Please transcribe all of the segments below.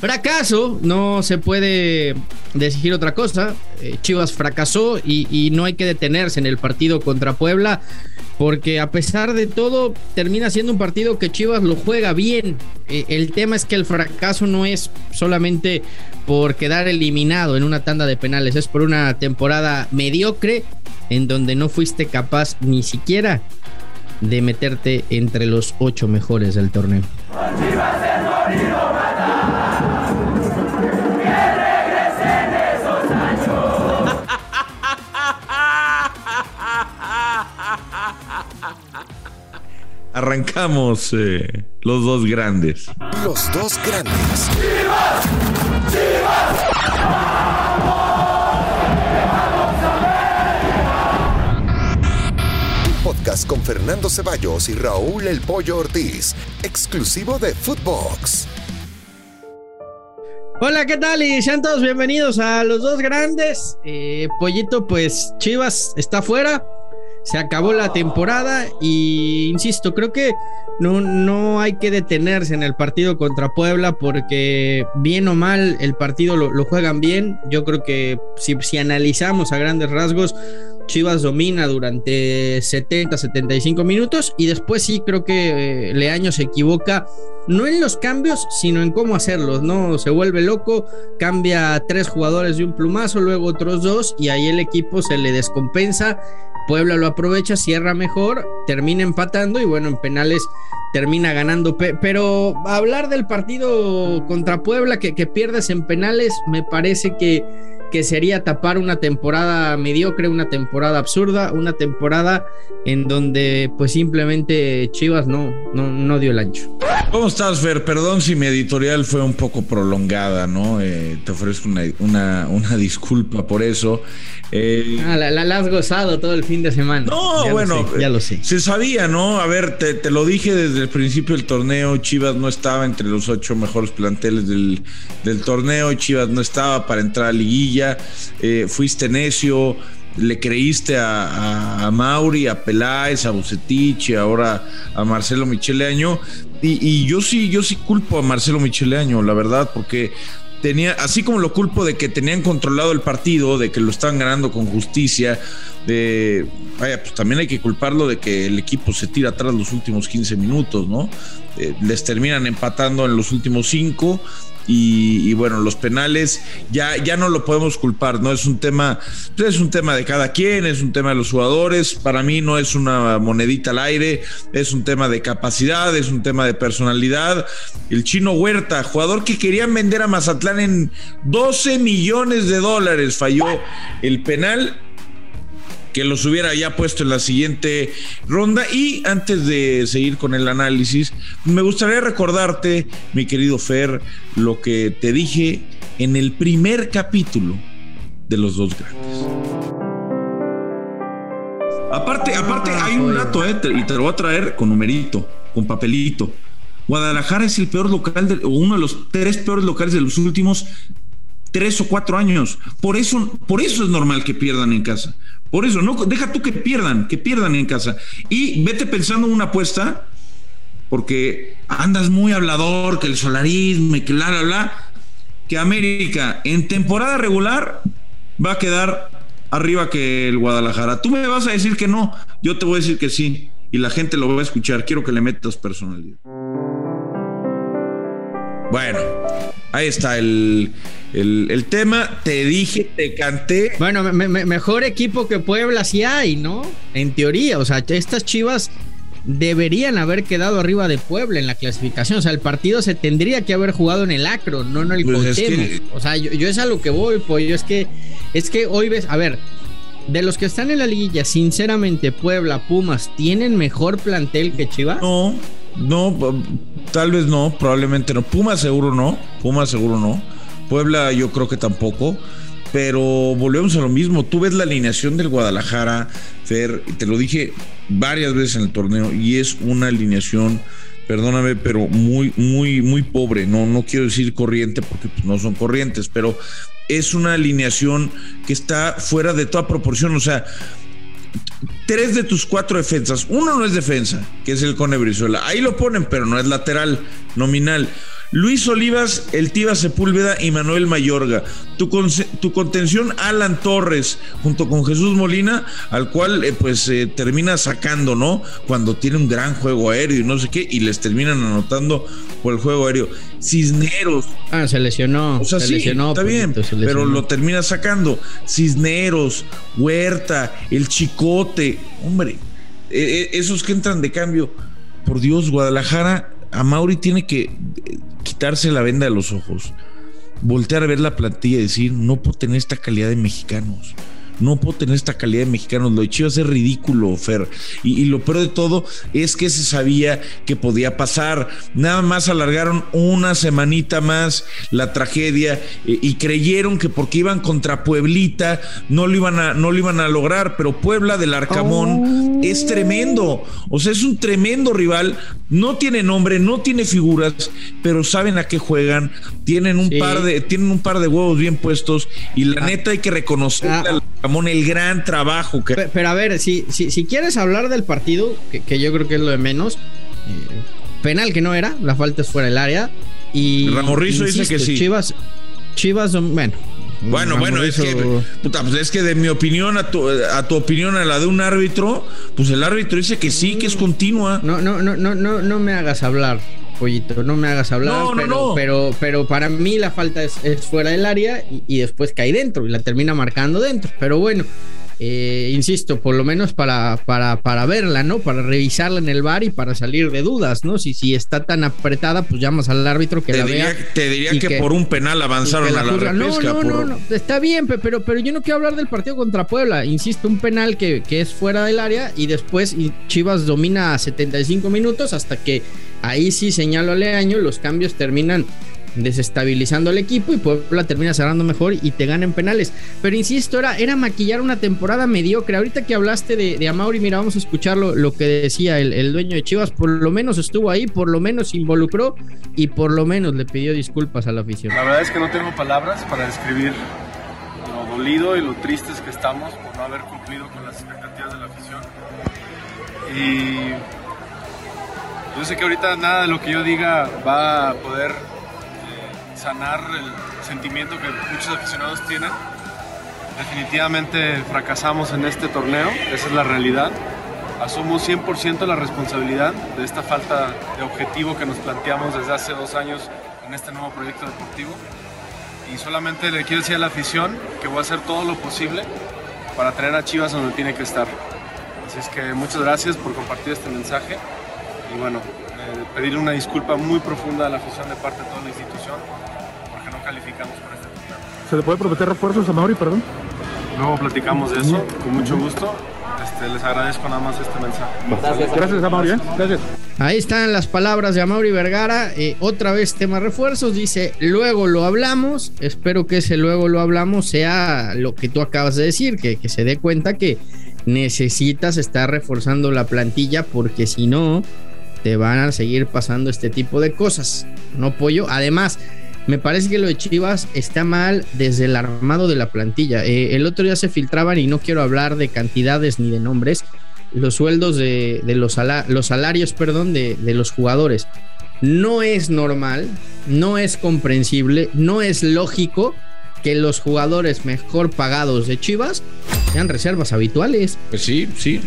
fracaso, no se puede decir otra cosa. Eh, Chivas fracasó y, no hay que detenerse en el partido contra Puebla, porque a pesar de todo termina siendo un partido que Chivas lo juega bien. Eh, el tema es que el fracaso no es solamente por quedar eliminado en una tanda de penales, es por una temporada mediocre en donde no fuiste capaz ni siquiera de meterte entre los ocho mejores del torneo. Arrancamos eh, los dos grandes. Los dos grandes. ¡Chivas! ¡Chivas! podcast con Fernando Ceballos y Raúl El Pollo Ortiz, exclusivo de Footbox. Hola, ¿qué tal? Y sean todos bienvenidos a los dos grandes. Eh, Pollito, pues Chivas está fuera se acabó la temporada y insisto, creo que no, no hay que detenerse en el partido contra Puebla porque bien o mal el partido lo, juegan bien. Yo creo que si, si, analizamos a grandes rasgos, Chivas domina durante 70, 75 minutos y después sí creo que eh, Leaño se equivoca, no en los cambios, sino en cómo hacerlos, ¿no? Se vuelve loco, cambia tres jugadores de un plumazo, luego otros dos y ahí el equipo se le descompensa Puebla lo aprovecha, cierra mejor, termina empatando y bueno, en penales termina ganando. Pero hablar del partido contra Puebla que, que pierdes en penales, me parece que que sería tapar una temporada mediocre, una temporada absurda, una temporada en donde pues simplemente Chivas no, no, no dio el ancho. ¿Cómo estás, Fer? Perdón si mi editorial fue un poco prolongada, ¿no? Eh, te ofrezco una, una, disculpa por eso. Eh, ah, la, has gozado todo el fin de semana. No, bueno, ya lo sé. Se sabía, ¿no? A ver, te, lo dije desde el principio del torneo, Chivas no estaba entre los ocho mejores planteles del, del torneo, Chivas no estaba para entrar a liguilla eh, fuiste necio, le creíste a, Mauri, a Peláez, a Bucetich, ahora a Marcelo Micheleaño. Y, y, yo sí, yo sí culpo a Marcelo Micheleaño, la verdad, porque tenía, así como lo culpo de que tenían controlado el partido, de que lo estaban ganando con justicia, de, vaya, pues también hay que culparlo de que el equipo se tira atrás los últimos 15 minutos, ¿no? Eh, les terminan empatando en los últimos 5 y, bueno, los penales ya, ya no lo podemos culpar, ¿no? Es un tema, es un tema de cada quien, es un tema de los jugadores. Para mí no es una monedita al aire, es un tema de capacidad, es un tema de personalidad. El chino Huerta, jugador que querían vender a Mazatlán en 12 millones de dólares, falló el penal que los hubiera ya puesto en la siguiente ronda. Y antes de seguir con el análisis, me gustaría recordarte, mi querido Fer, lo que te dije en el primer capítulo de Los Dos Grandes. Aparte, aparte hay un dato, eh, y te lo voy a traer con numerito, con papelito. Guadalajara es el peor local, o uno de los tres peores locales de los últimos tres o cuatro años. Por eso, por eso es normal que pierdan en casa. Por eso, no, deja tú que pierdan, que pierdan en casa. Y vete pensando en una apuesta, porque andas muy hablador, que el solarismo que bla, bla, bla, que América en temporada regular va a quedar arriba que el Guadalajara. Tú me vas a decir que no, yo te voy a decir que sí, y la gente lo va a escuchar. Quiero que le metas personalidad. Bueno, ahí está el, el, tema. Te dije, te canté. Bueno, mejor equipo que Puebla sí hay, ¿no? En teoría, o sea, estas chivas deberían haber quedado arriba de Puebla en la clasificación. O sea, el partido se tendría que haber jugado en el Acro, no en el pues O sea, yo, yo, es a lo que voy, pollo. Es que, es que hoy ves, a ver, de los que están en la liguilla, sinceramente, Puebla, Pumas, ¿tienen mejor plantel que Chivas? No. No, tal vez no, probablemente no. Puma seguro no, Puma seguro no. Puebla yo creo que tampoco. Pero volvemos a lo mismo. Tú ves la alineación del Guadalajara, Fer, te lo dije varias veces en el torneo, y es una alineación, perdóname, pero muy, muy, muy pobre. No, no quiero decir corriente porque pues, no son corrientes, pero es una alineación que está fuera de toda proporción. O sea, tres de tus cuatro defensas. Uno no es defensa, que es el Cone Brizuela. Ahí lo ponen, pero no es lateral, nominal. Luis Olivas, El Tiva Sepúlveda y Manuel Mayorga. Tu, tu contención, Alan Torres, junto con Jesús Molina, al cual eh, pues eh, termina sacando, ¿no? Cuando tiene un gran juego aéreo y no sé qué, y les terminan anotando por el juego aéreo. Cisneros. Ah, se lesionó. O sea, sí, está bien, pero lo termina sacando. Cisneros, Huerta, el Chicote, hombre, eh, esos que entran de cambio. Por Dios, Guadalajara a Mauri tiene que eh, quitarse la venda de los ojos, voltear a ver la plantilla y decir, no puedo tener esta calidad de mexicanos no puedo tener esta calidad de mexicanos. Lo de Chivas es ridículo, Fer. Y, lo peor de todo es que se sabía que podía pasar. Nada más alargaron una semanita más la tragedia eh, y creyeron que porque iban contra Pueblita no lo iban a, no lo iban a lograr. Pero Puebla del Arcamón es tremendo. O sea, es un tremendo rival. No tiene nombre, no tiene figuras, pero saben a qué juegan. Tienen un par de, tienen un par de huevos bien puestos. Y la ah. neta hay que reconocer ah, el gran trabajo que. Pero, a ver, si, si, quieres hablar del partido, que, yo creo que es lo de menos, eh, penal que no era, la falta es fuera del área. Y. Ramorrizo dice que sí. Chivas, Chivas, bueno. Bueno, bueno, es que, puta, pues es que de mi opinión a tu, a tu opinión a la de un árbitro, pues el árbitro dice que sí, que es continua. No, no, no, no, no, no me hagas hablar pollito, no me hagas hablar, pero, pero, pero para mí la falta es, fuera del área y, después cae dentro y la termina marcando dentro. Pero bueno, eh, insisto, por lo menos para, para, para verla, ¿no? Para revisarla en el bar y para salir de dudas, ¿no? Si, si está tan apretada, pues llamas al árbitro que te la diría, vea. Te diría que, por un penal avanzaron a la repesca. No, no, no, está bien, pero, pero yo no quiero hablar del partido contra Puebla. Insisto, un penal que, que es fuera del área y después Chivas domina a 75 minutos hasta que Ahí sí señalo a Leaño, los cambios terminan desestabilizando al equipo y Puebla termina cerrando mejor y te ganan penales. Pero insisto, era, era maquillar una temporada mediocre. Ahorita que hablaste de, de Amauri, mira, vamos a escuchar lo, que decía el, dueño de Chivas. Por lo menos estuvo ahí, por lo menos involucró y por lo menos le pidió disculpas a la afición. La verdad es que no tengo palabras para describir lo dolido y lo tristes que estamos por no haber cumplido con las expectativas de la afición. Y yo sé que ahorita nada de lo que yo diga va a poder eh, sanar el sentimiento que muchos aficionados tienen. Definitivamente fracasamos en este torneo, esa es la realidad. Asumo 100% la responsabilidad de esta falta de objetivo que nos planteamos desde hace dos años en este nuevo proyecto deportivo. Y solamente le quiero decir a la afición que voy a hacer todo lo posible para traer a Chivas donde tiene que estar. Así es que muchas gracias por compartir este mensaje y bueno, eh, pedirle una disculpa muy profunda a la afición de parte de toda la institución porque no calificamos para este torneo. ¿Se le puede prometer refuerzos a Mauri, perdón? Luego platicamos de eso, con mucho gusto. Este, les agradezco nada más este mensaje. Gracias, a Mauri. ¿eh? Gracias. Ahí están las palabras de Amaury Vergara. Eh, otra vez tema refuerzos. Dice, luego lo hablamos. Espero que ese luego lo hablamos sea lo que tú acabas de decir, que, que se dé cuenta que necesitas estar reforzando la plantilla porque si no, te van a seguir pasando este tipo de cosas. No pollo. Además, me parece que lo de Chivas está mal desde el armado de la plantilla. Eh, el otro día se filtraban, y no quiero hablar de cantidades ni de nombres, los sueldos de, los, salarios perdón, de los jugadores. No es normal, no es comprensible, no es lógico que los jugadores mejor pagados de Chivas sean reservas habituales. Pues sí, sí,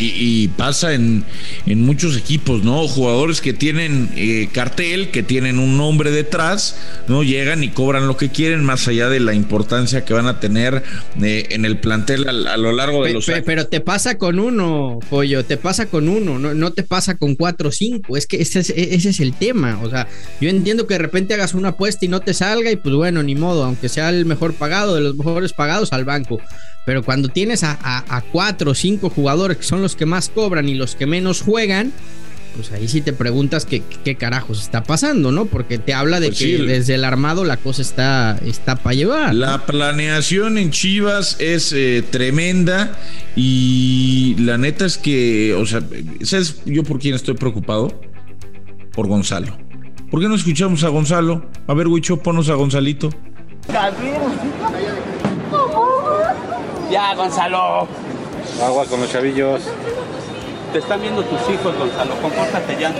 y, pasa en, en, muchos equipos, ¿no? Jugadores que tienen eh, cartel, que tienen un nombre detrás, ¿no? Llegan y cobran lo que quieren, más allá de la importancia que van a tener eh, en el plantel a, lo largo de los años. Pero te pasa con uno, pollo, te pasa con uno, no, no te pasa con cuatro o cinco. Es que ese es, ese es el tema. O sea, yo entiendo que de repente hagas una apuesta y no te salga, y pues bueno, ni modo, aunque sea el mejor pagado, de los mejores pagados al banco. Pero cuando tienes a, cuatro o cinco jugadores que son los que más cobran y los que menos juegan, pues ahí sí te preguntas qué, qué carajos está pasando, ¿no? Porque te habla de pues que desde el armado la cosa está, está para llevar. La planeación en Chivas es eh, tremenda y la neta es que, o sea, ¿sabes yo por quién estoy preocupado? Por Gonzalo. ¿Por qué no escuchamos a Gonzalo? A ver, Huicho, ponos a Gonzalito. Ya, Gonzalo. Agua con los chavillos. Te están viendo tus hijos, Gonzalo. Compórtate ya.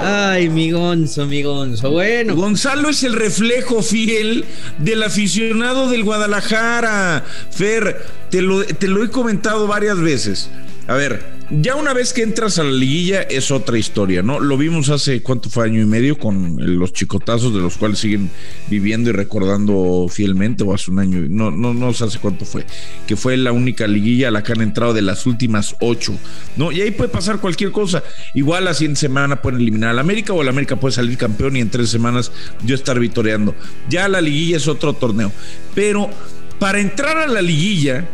Ay, mi Gonzo, mi Gonzo. Bueno. Gonzalo es el reflejo fiel del aficionado del Guadalajara. Fer, te lo, te lo he comentado varias veces. A ver, ya una vez que entras a la liguilla es otra historia, ¿no? Lo vimos hace cuánto fue año y medio con los chicotazos de los cuales siguen viviendo y recordando fielmente, o hace un año, no, no, no sé hace cuánto fue, que fue la única liguilla a la que han entrado de las últimas ocho, ¿no? Y ahí puede pasar cualquier cosa. Igual la siguiente semana pueden eliminar al América o el América puede salir campeón y en tres semanas yo estar vitoreando. Ya la liguilla es otro torneo. Pero para entrar a la liguilla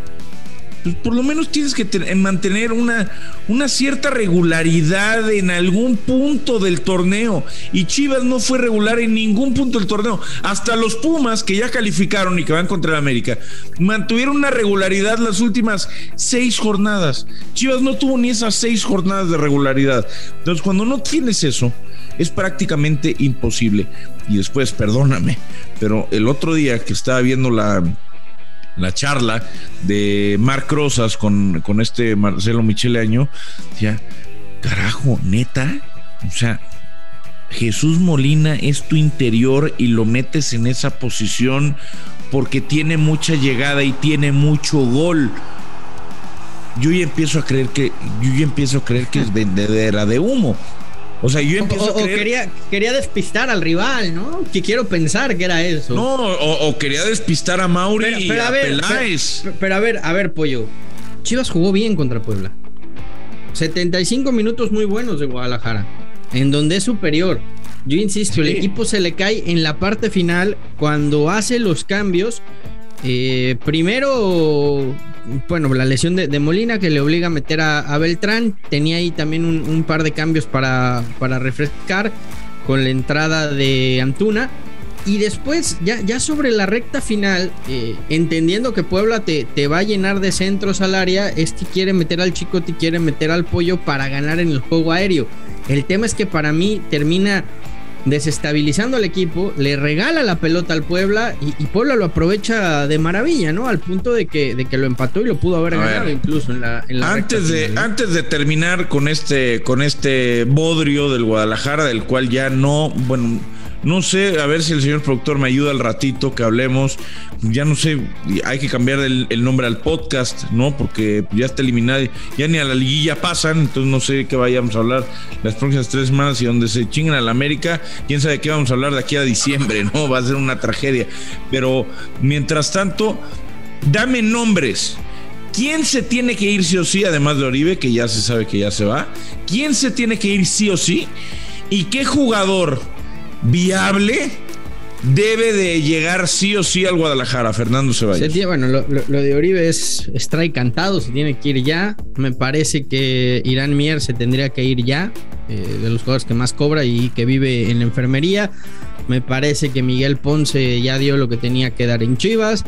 pues por lo menos tienes que mantener una, una cierta regularidad en algún punto del torneo. Y Chivas no fue regular en ningún punto del torneo. Hasta los Pumas, que ya calificaron y que van contra el América, mantuvieron una regularidad las últimas seis jornadas. Chivas no tuvo ni esas seis jornadas de regularidad. Entonces, cuando no tienes eso, es prácticamente imposible. Y después, perdóname, pero el otro día que estaba viendo la la charla de Marc Rosas con, con este Marcelo Michele Año, decía, carajo, neta, o sea, Jesús Molina es tu interior y lo metes en esa posición porque tiene mucha llegada y tiene mucho gol. Yo ya empiezo a creer que yo ya empiezo a creer que es vendedera de humo. O sea, yo empiezo o, quería, quería despistar al rival, ¿no? Que quiero pensar que era eso. No, o, quería despistar a Mauri y a, Peláez. Pero, a ver, a ver, Pollo. Chivas jugó bien contra Puebla. 75 minutos muy buenos de Guadalajara. En donde es superior. Yo insisto, el equipo se le cae en la parte final cuando hace los cambios. Eh, primero bueno, la lesión de, Molina que le obliga a meter a, Beltrán. Tenía ahí también un, par de cambios para, para, refrescar con la entrada de Antuna. Y después, ya, ya sobre la recta final, eh, entendiendo que Puebla te, te, va a llenar de centros al área, este quiere meter al Chicote y quiere meter al Pollo para ganar en el juego aéreo. El tema es que para mí termina desestabilizando al equipo, le regala la pelota al Puebla y, Puebla lo aprovecha de maravilla, ¿no? Al punto de que, de que lo empató y lo pudo haber ganado incluso en la, antes de Antes de terminar con este, con este bodrio del Guadalajara, del cual ya no, bueno no sé, a ver si el señor productor me ayuda al ratito que hablemos. Ya no sé, hay que cambiar el, nombre al podcast, ¿no? Porque ya está eliminado, ya ni a la liguilla pasan, entonces no sé qué vayamos a hablar las próximas tres semanas y donde se chingan a la América, quién sabe qué vamos a hablar de aquí a diciembre, ¿no? Va a ser una tragedia. Pero mientras tanto, dame nombres. ¿Quién se tiene que ir sí o sí, además de Oribe, que ya se sabe que ya se va? ¿Quién se tiene que ir sí o sí? ¿Y qué jugador viable debe de llegar sí o sí al Guadalajara, Fernando Ceballos. bueno, lo, de Oribe es, strike cantado, se tiene que ir ya. Me parece que Irán Mier se tendría que ir ya, eh, de los jugadores que más cobra y que vive en la enfermería. Me parece que Miguel Ponce ya dio lo que tenía que dar en Chivas.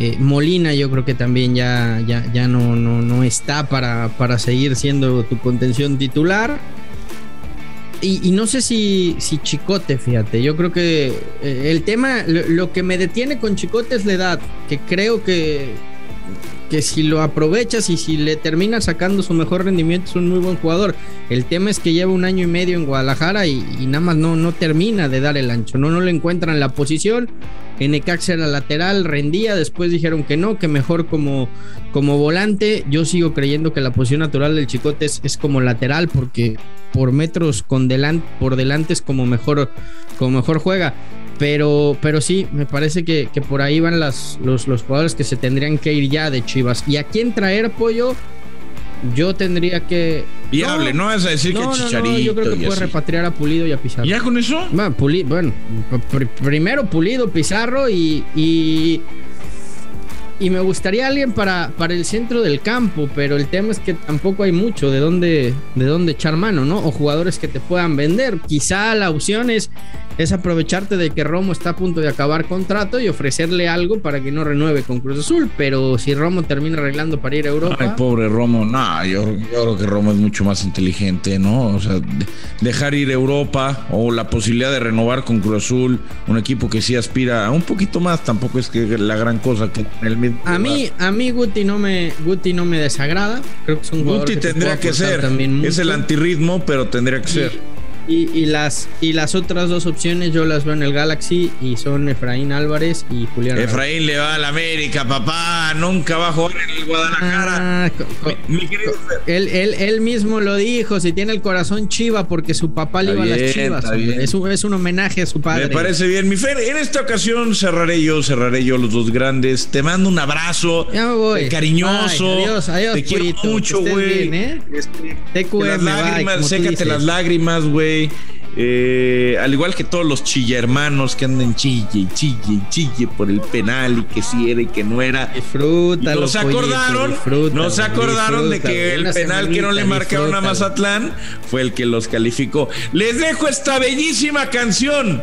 Eh, Molina yo creo que también ya, ya, ya no, no, no está para, para seguir siendo tu contención titular. Y, no sé si, si Chicote, fíjate, yo creo que eh, el tema, lo, que me detiene con Chicote es la edad, que creo que, que si lo aprovechas y si le terminas sacando su mejor rendimiento es un muy buen jugador. El tema es que lleva un año y medio en Guadalajara y, nada más no, no termina de dar el ancho, no, no le encuentran la posición. En Necaxa era lateral, rendía, después dijeron que no, que mejor como, como volante. Yo sigo creyendo que la posición natural del Chicote es, como lateral porque por metros con por delante es como mejor, como mejor juega. Pero, pero sí, me parece que, por ahí van las, los, los jugadores que se tendrían que ir ya de Chivas. ¿Y a quién traer pollo? Yo tendría que. Viable, no, vas a decir que Chicharito. yo creo que puede repatriar a Pulido y a Pizarro. ¿Ya con eso? Bueno, bueno primero Pulido, Pizarro y, y. y me gustaría alguien para, para el centro del campo, pero el tema es que tampoco hay mucho de dónde, de dónde echar mano, ¿no? O jugadores que te puedan vender. Quizá la opción es es aprovecharte de que Romo está a punto de acabar contrato y ofrecerle algo para que no renueve con Cruz Azul. Pero si Romo termina arreglando para ir a Europa. Ay, pobre Romo, no, yo, creo que Romo es mucho más inteligente, ¿no? O sea, dejar ir a Europa o la posibilidad de renovar con Cruz Azul, un equipo que sí aspira a un poquito más, tampoco es que la gran cosa que el mismo. A mí, a mí Guti no me, Guti no me desagrada. Creo que es un Guti tendría que ser. Es el antirritmo, pero tendría que ser Y, las, y las otras dos opciones yo las veo en el Galaxy y son Efraín Álvarez y Julián. Efraín le va al América, papá. Nunca va a jugar en el Guadalajara. Ah, él, él, mismo lo dijo, si tiene el corazón chiva porque su papá le iba a las chivas. Es un, es un, homenaje a su padre. Me parece bien. Mi Fer, en esta ocasión cerraré yo, cerraré yo los dos grandes. Te mando un abrazo. Ya me voy. Cariñoso. adiós, adiós, Te quiero mucho, güey. ¿eh? Este, las lágrimas, sécate las lágrimas, güey. Eh, al igual que todos los chilla hermanos que andan chille y chille y chille por el penal y que si era y que no era. Disfruta, nos acordaron, nos acordaron de que el penal que no le marcaron a Mazatlán fue el que los calificó. Les dejo esta bellísima canción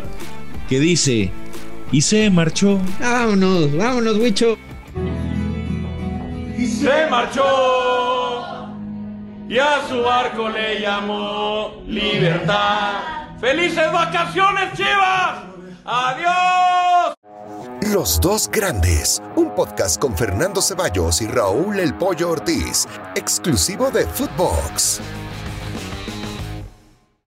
que dice y se marchó. Vámonos, vámonos, Wicho. Y se marchó y a su barco le llamó libertad. ¡Felices vacaciones, chivas! ¡Adiós! Los dos grandes, un podcast con Fernando Ceballos y Raúl El Pollo Ortiz, exclusivo de Footbox.